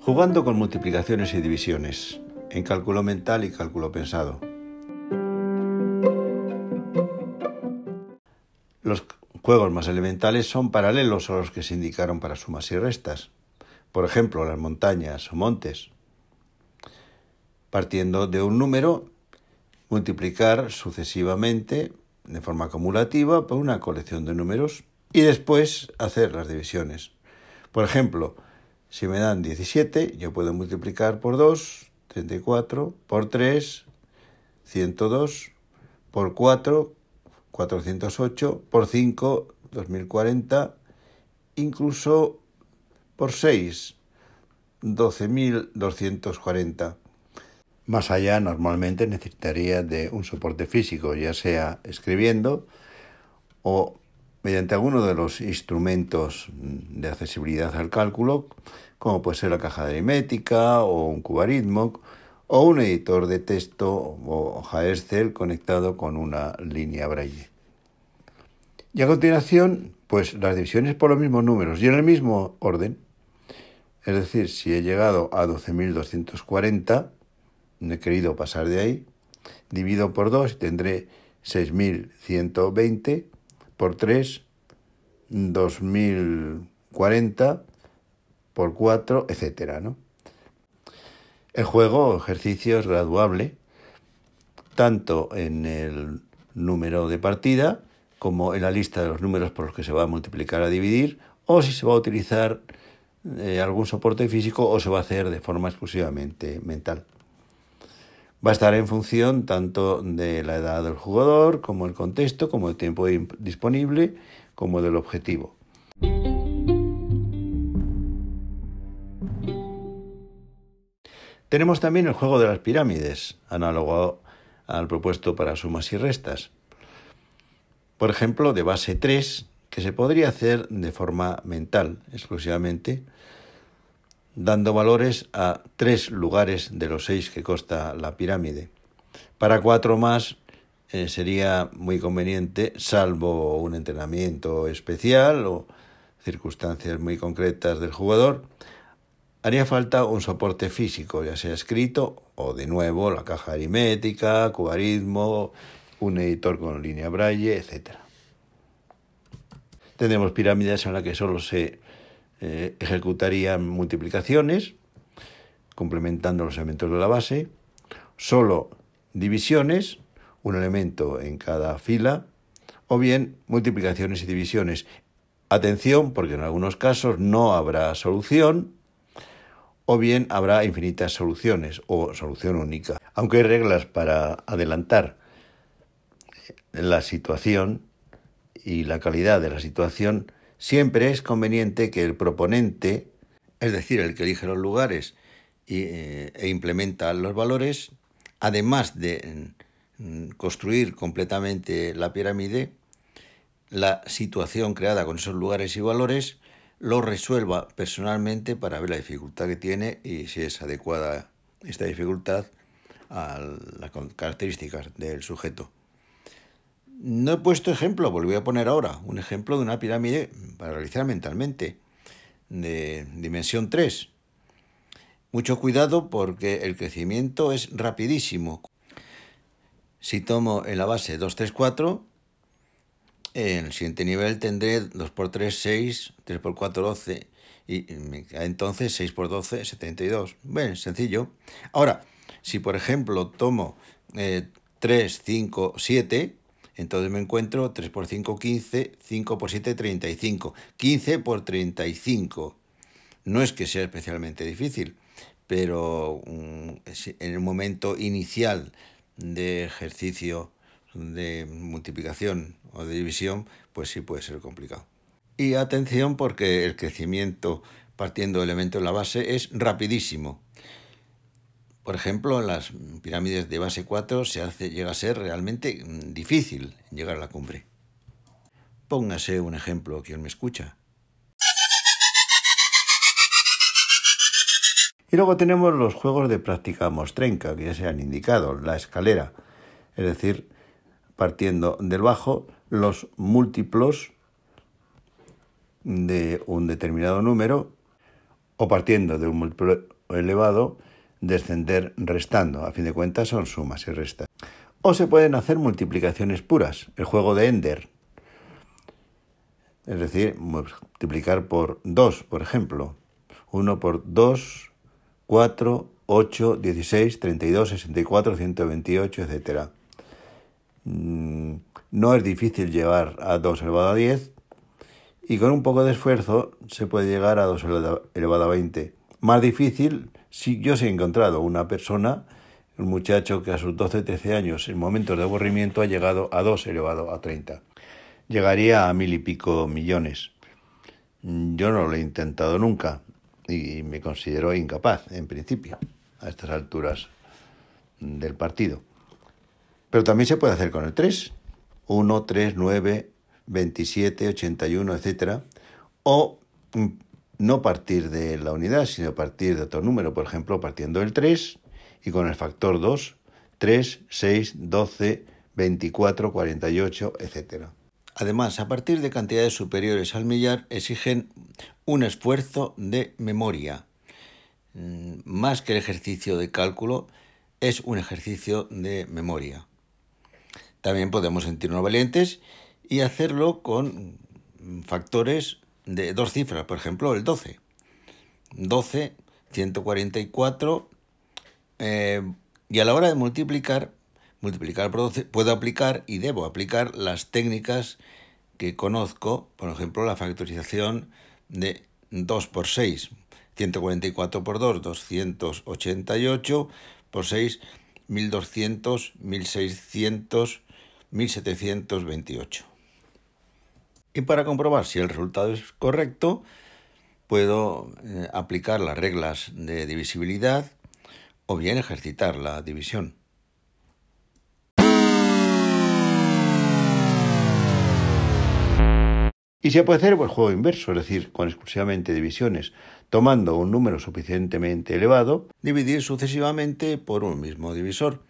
Jugando con multiplicaciones y divisiones, en cálculo mental y cálculo pensado. Los juegos más elementales son paralelos a los que se indicaron para sumas y restas. Por ejemplo, las montañas o montes. Partiendo de un número, multiplicar sucesivamente de forma acumulativa por una colección de números y después hacer las divisiones. Por ejemplo, si me dan 17, yo puedo multiplicar por 2, 34, por 3, 102, por 4, 408, por 5, 2040, incluso por 6, 12.240. Más allá, normalmente necesitaría de un soporte físico, ya sea escribiendo o mediante alguno de los instrumentos de accesibilidad al cálculo, como puede ser la caja de aritmética o un cubaritmo o un editor de texto o hoja Excel conectado con una línea braille. Y a continuación, pues las divisiones por los mismos números y en el mismo orden. Es decir, si he llegado a 12.240, no he querido pasar de ahí, divido por 2 y tendré 6.120, por 3, 2.040, por 4, etcétera, ¿no? El juego ejercicio es graduable, tanto en el número de partida como en la lista de los números por los que se va a multiplicar a dividir, o si se va a utilizar eh, algún soporte físico o se va a hacer de forma exclusivamente mental va a estar en función tanto de la edad del jugador, como el contexto, como el tiempo disponible, como del objetivo. Tenemos también el juego de las pirámides, análogo al propuesto para sumas y restas. Por ejemplo, de base 3, que se podría hacer de forma mental exclusivamente, dando valores a tres lugares de los seis que consta la pirámide. Para cuatro más eh, sería muy conveniente, salvo un entrenamiento especial o circunstancias muy concretas del jugador, haría falta un soporte físico, ya sea escrito o de nuevo la caja aritmética, cubarismo, un editor con línea braille, etc. Tenemos pirámides en las que solo se eh, ejecutarían multiplicaciones, complementando los elementos de la base, solo divisiones, un elemento en cada fila, o bien multiplicaciones y divisiones. Atención, porque en algunos casos no habrá solución, o bien habrá infinitas soluciones o solución única. Aunque hay reglas para adelantar la situación y la calidad de la situación, Siempre es conveniente que el proponente, es decir, el que elige los lugares eh, e implementa los valores, además de mm, construir completamente la pirámide, la situación creada con esos lugares y valores lo resuelva personalmente para ver la dificultad que tiene y si es adecuada esta dificultad a las características del sujeto. No he puesto ejemplo, volví a poner ahora un ejemplo de una pirámide para realizar mentalmente, de dimensión 3. Mucho cuidado porque el crecimiento es rapidísimo. Si tomo en la base 2, 3, 4, en el siguiente nivel tendré 2 por 3, 6, 3 por 4, 12, y entonces 6 por 12, 72. Bueno, sencillo. Ahora, si por ejemplo tomo 3, 5, 7, entonces me encuentro 3 por 5, 15, 5 por 7, 35. 15 por 35. No es que sea especialmente difícil, pero mm, en el momento inicial de ejercicio de multiplicación o de división, pues sí puede ser complicado. Y atención porque el crecimiento partiendo de elementos en la base es rapidísimo. Por ejemplo, en las pirámides de base 4 se hace, llega a ser realmente mm, difícil llegar a la cumbre. Póngase un ejemplo quien me escucha. Y luego tenemos los juegos de práctica mostrenca, que ya se han indicado, la escalera, es decir, partiendo del bajo, los múltiplos de un determinado número o partiendo de un múltiplo elevado, descender restando. A fin de cuentas son sumas y restas. O se pueden hacer multiplicaciones puras, el juego de Ender. Es decir, multiplicar por 2, por ejemplo. 1 por 2, 4, 8, 16, 32, 64, 128, etc. No es difícil llevar a 2 elevado a 10 y con un poco de esfuerzo se puede llegar a 2 elevado a 20. Más difícil si yo he encontrado una persona, un muchacho que a sus 12, 13 años, en momentos de aburrimiento, ha llegado a 2 elevado a 30. Llegaría a mil y pico millones. Yo no lo he intentado nunca y me considero incapaz, en principio, a estas alturas del partido. Pero también se puede hacer con el 3. 1, 3, 9, 27, 81, etc. O mm, no partir de la unidad, sino partir de otro número, por ejemplo, partiendo del 3 y con el factor 2, 3, 6, 12, 24, 48, etc. Además, a partir de cantidades superiores al millar exigen un esfuerzo de memoria. Mm, más que el ejercicio de cálculo, es un ejercicio de memoria. También podemos sentirnos valientes y hacerlo con factores de dos cifras, por ejemplo, el 12. 12, 144, eh, y a la hora de multiplicar, multiplicar por 12, puedo aplicar y debo aplicar las técnicas que conozco, por ejemplo, la factorización de 2 por 6, 144 por 2, 288 por 6, 1200, 1600, 1728. Y para comprobar si el resultado es correcto, puedo eh, aplicar las reglas de divisibilidad o bien ejercitar la división. Y se puede hacer el juego inverso, es decir, con exclusivamente divisiones, tomando un número suficientemente elevado, dividir sucesivamente por un mismo divisor.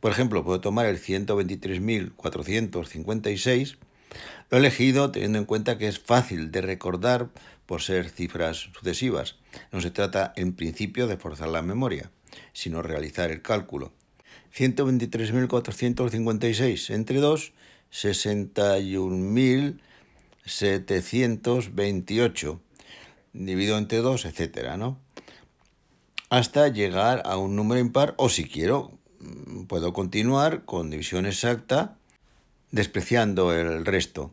Por ejemplo, puedo tomar el 123.456, lo he elegido teniendo en cuenta que es fácil de recordar por ser cifras sucesivas. No se trata en principio de forzar la memoria, sino realizar el cálculo. 123.456 entre 2, 61.728 dividido entre 2, etcétera, ¿no? Hasta llegar a un número impar o si quiero puedo continuar con división exacta despreciando el resto.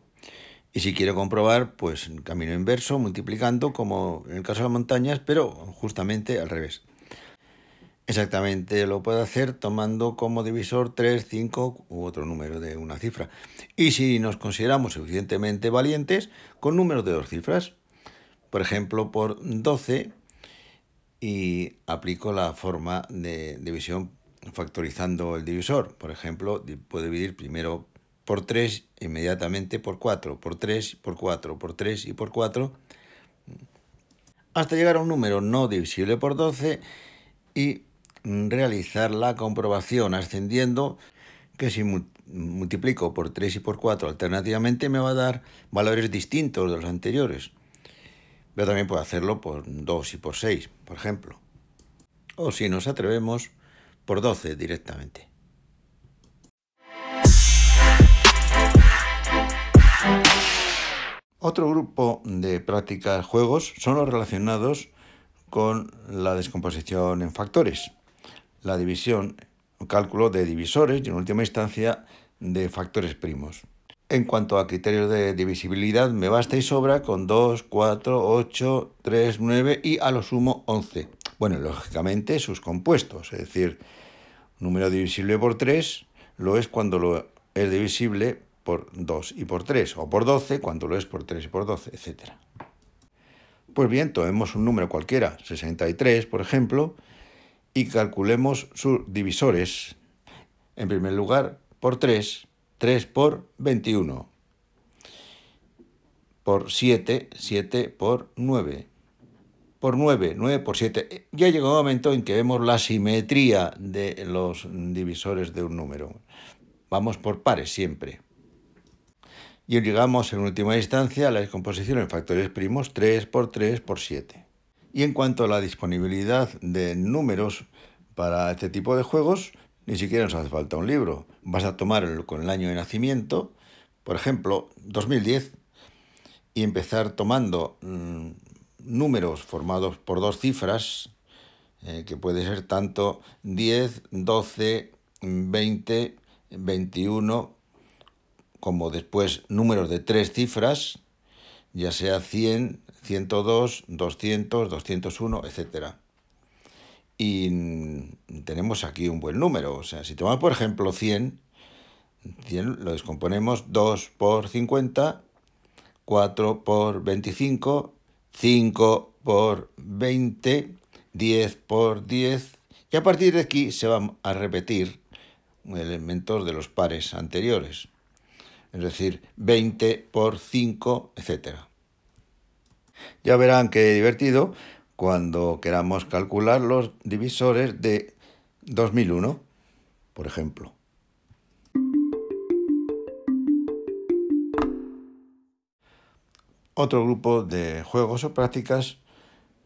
Y si quiero comprobar, pues camino inverso, multiplicando, como en el caso de las montañas, pero justamente al revés. Exactamente lo puedo hacer tomando como divisor 3, 5 u otro número de una cifra. Y si nos consideramos suficientemente valientes, con números de dos cifras. Por ejemplo, por 12 y aplico la forma de división factorizando el divisor. Por ejemplo, puedo dividir primero por 3, inmediatamente por 4, por 3, por 4, por 3 y por 4, hasta llegar a un número no divisible por 12 y realizar la comprobación ascendiendo que si multiplico por 3 y por 4 alternativamente me va a dar valores distintos de los anteriores. Pero también puedo hacerlo por 2 y por 6, por ejemplo. O si nos atrevemos, por 12 directamente. Otro grupo de prácticas juegos son los relacionados con la descomposición en factores, la división, cálculo de divisores y en última instancia de factores primos. En cuanto a criterios de divisibilidad, me basta y sobra con 2, 4, 8, 3, 9 y a lo sumo 11. Bueno, lógicamente sus compuestos, es decir, número divisible por 3 lo es cuando lo es divisible por 2 y por 3, o por 12 cuando lo es por 3 y por 12, etc. Pues bien, tomemos un número cualquiera, 63 por ejemplo, y calculemos sus divisores. En primer lugar, por 3, 3 por 21, por 7, 7 por 9, por 9, 9 por 7. Ya llegado un momento en que vemos la simetría de los divisores de un número. Vamos por pares siempre. Y llegamos en última instancia a la descomposición en factores primos 3 por 3 por 7. Y en cuanto a la disponibilidad de números para este tipo de juegos, ni siquiera nos hace falta un libro. Vas a tomar con el año de nacimiento, por ejemplo, 2010, y empezar tomando mm, números formados por dos cifras, eh, que puede ser tanto 10, 12, 20, 21, como después números de tres cifras, ya sea 100, 102, 200, 201, etc. Y tenemos aquí un buen número. O sea, si tomamos por ejemplo 100, 100 lo descomponemos 2 por 50, 4 por 25, 5 por 20, 10 por 10. Y a partir de aquí se van a repetir elementos de los pares anteriores. Es decir, 20 por 5, etc. Ya verán qué divertido cuando queramos calcular los divisores de 2001, por ejemplo. Otro grupo de juegos o prácticas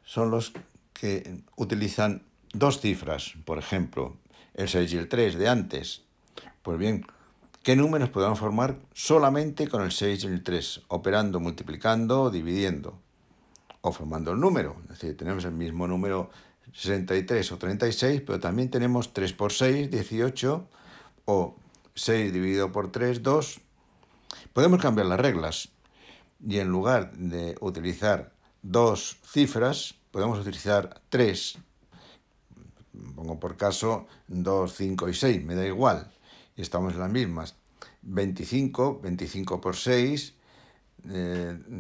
son los que utilizan dos cifras, por ejemplo, el 6 y el 3 de antes. Pues bien, ¿qué números podemos formar solamente con el 6 y el 3, operando, multiplicando dividiendo? o formando el número. Es decir, tenemos el mismo número 63 o 36, pero también tenemos 3 por 6, 18, o 6 dividido por 3, 2. Podemos cambiar las reglas y en lugar de utilizar dos cifras, podemos utilizar tres. Pongo por caso 2, 5 y 6, me da igual. Estamos en las mismas. 25, 25 por 6,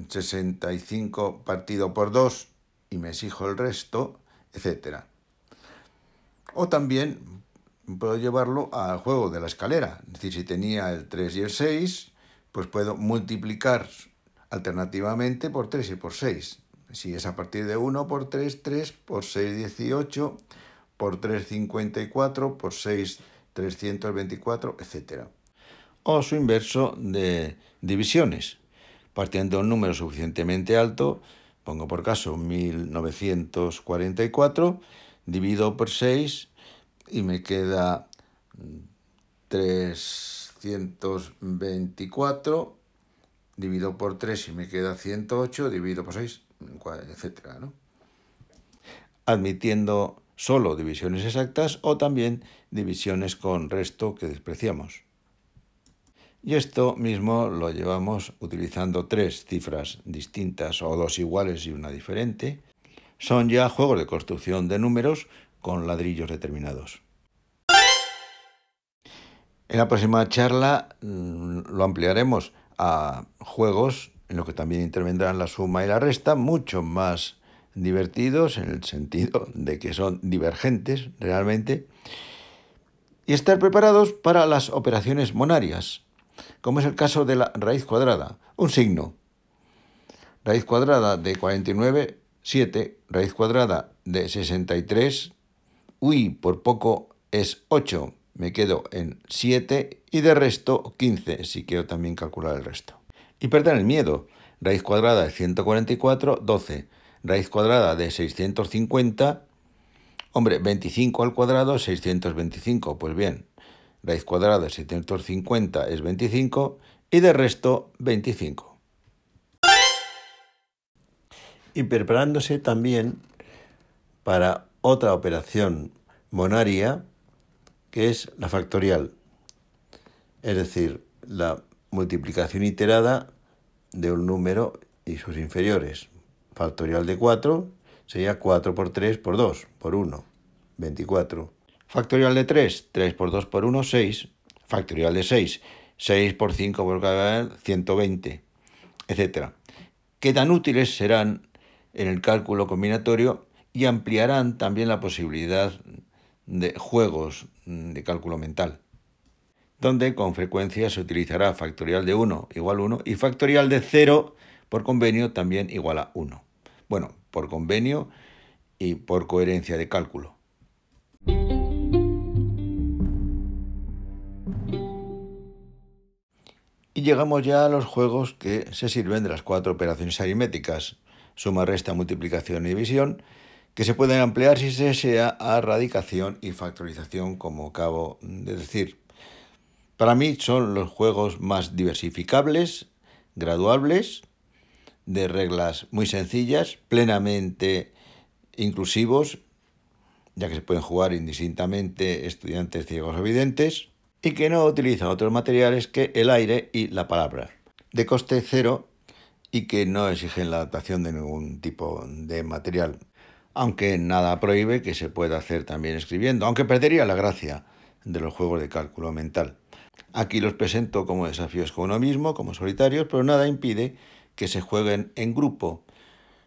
65 eh, partido por 2 y me exijo el resto, etc. O también puedo llevarlo al juego de la escalera. Es decir, si tenía el 3 y el 6, pues puedo multiplicar alternativamente por 3 y por 6. Si es a partir de 1 por 3, 3, por 6, 18, por 3, 54, por 6, 324, etc. O su inverso de divisiones partiendo de un número suficientemente alto, pongo por caso 1944, divido por 6 y me queda 324, divido por 3 y me queda 108, divido por 6, etc. Admitiendo solo divisiones exactas o también divisiones con resto que despreciamos. Y esto mismo lo llevamos utilizando tres cifras distintas o dos iguales y una diferente. Son ya juegos de construcción de números con ladrillos determinados. En la próxima charla mm, lo ampliaremos a juegos en los que también intervendrán la suma y la resta, mucho más divertidos en el sentido de que son divergentes realmente, y estar preparados para las operaciones monarias, como es el caso de la raíz cuadrada, un signo. Raíz cuadrada de 49, 7, raíz cuadrada de 63, uy, por poco es 8, me quedo en 7 y de resto 15, si quiero también calcular el resto. Y perder el miedo, raíz cuadrada de 144, 12, raíz cuadrada de 650, hombre, 25 al cuadrado, 625, pues bien, raíz cuadrada de 750 es 25 y de resto 25. Y preparándose también para otra operación monaria que es la factorial, es decir, la multiplicación iterada de un número y sus inferiores. Factorial de 4 sería 4 por 3 por 2, por 1, 24. Factorial de 3, 3 por 2 por 1, 6. Factorial de 6, 6 por 5 por cada 120, etc. Que tan útiles serán en el cálculo combinatorio y ampliarán también la posibilidad de juegos de cálculo mental, donde con frecuencia se utilizará factorial de 1 igual a 1 y factorial de 0 por convenio también igual a 1. Bueno, por convenio y por coherencia de cálculo. Y llegamos ya a los juegos que se sirven de las cuatro operaciones aritméticas, suma, resta, multiplicación y división, que se pueden ampliar si se desea a radicación y factorización, como acabo de decir. Para mí son los juegos más diversificables, graduables, de reglas muy sencillas, plenamente inclusivos, ya que se pueden jugar indistintamente estudiantes ciegos o videntes, y que no utilizan otros materiales que el aire y la palabra, de coste cero y que no exigen la adaptación de ningún tipo de material, aunque nada prohíbe que se pueda hacer también escribiendo, aunque perdería la gracia de los juegos de cálculo mental. Aquí los presento como desafíos con uno mismo, como solitarios, pero nada impide que se jueguen en grupo.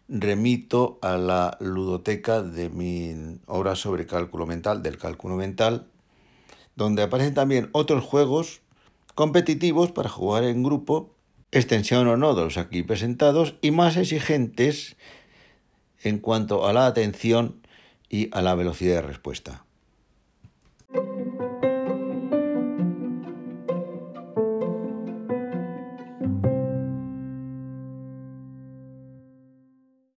Remito a la ludoteca de mi obra sobre cálculo mental, del cálculo mental, donde aparecen también otros juegos competitivos para jugar en grupo, extensión o no de los aquí presentados, y más exigentes en cuanto a la atención y a la velocidad de respuesta.